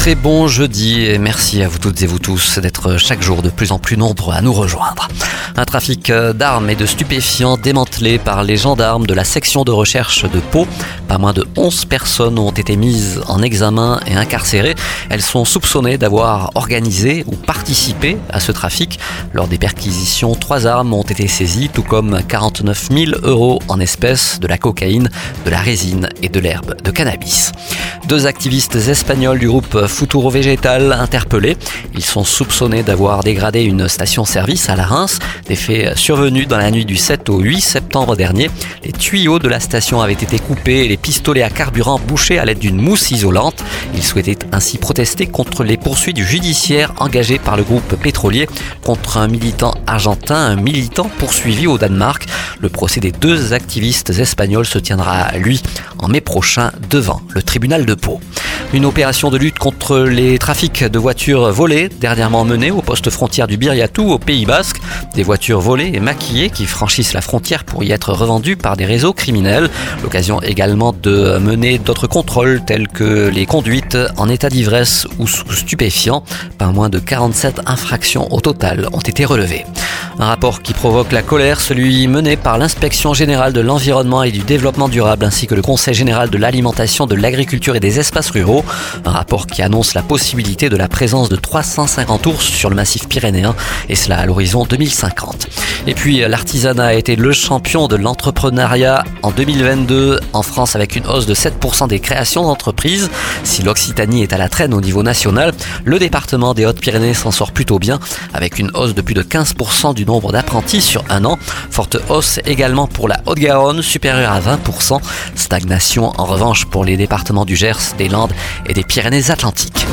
Très bon jeudi et merci à vous toutes et vous tous d'être chaque jour de plus en plus nombreux à nous rejoindre. Un trafic d'armes et de stupéfiants démantelé par les gendarmes de la section de recherche de Pau. Pas moins de 11 personnes ont été mises en examen et incarcérées. Elles sont soupçonnées d'avoir organisé ou participé à ce trafic. Lors des perquisitions, trois armes ont été saisies, tout comme 49 000 euros en espèces, de la cocaïne, de la résine et de l'herbe de cannabis. Deux activistes espagnols du groupe Futuro Végétal interpellés. Ils sont soupçonnés d'avoir dégradé une station-service à la Reims. Des faits survenus dans la nuit du 7 au 8 septembre dernier. Les tuyaux de la station avaient été coupés et les pistolets à carburant bouchés à l'aide d'une mousse isolante. Ils souhaitaient ainsi protester contre les poursuites judiciaires engagées par le groupe pétrolier contre un militant argentin, un militant poursuivi au Danemark. Le procès des deux activistes espagnols se tiendra, lui, en mai prochain devant le tribunal de Pau. Une opération de lutte contre les trafics de voitures volées, dernièrement menée au poste frontière du Biriatou au Pays Basque. Des voitures volées et maquillées qui franchissent la frontière pour y être revendues par des réseaux criminels. L'occasion également de mener d'autres contrôles tels que les conduites en état d'ivresse ou sous stupéfiants. Pas moins de 47 infractions au total ont été relevées. Un rapport qui provoque la colère, celui mené par l'inspection générale de l'environnement et du développement durable ainsi que le Conseil général de l'alimentation, de l'agriculture et des espaces ruraux. Un rapport qui annonce la possibilité de la présence de 350 ours sur le massif pyrénéen et cela à l'horizon 2050. Et puis l'artisanat a été le champion de l'entrepreneuriat en 2022 en France avec une hausse de 7% des créations d'entreprises. Si l'Occitanie est à la traîne au niveau national, le département des Hautes-Pyrénées s'en sort plutôt bien avec une hausse de plus de 15% du nombre d'apprentis sur un an. Forte hausse également pour la Haute-Garonne, supérieure à 20%. Stagnation en revanche pour les départements du Gers, des Landes et des Pyrénées-Atlantiques.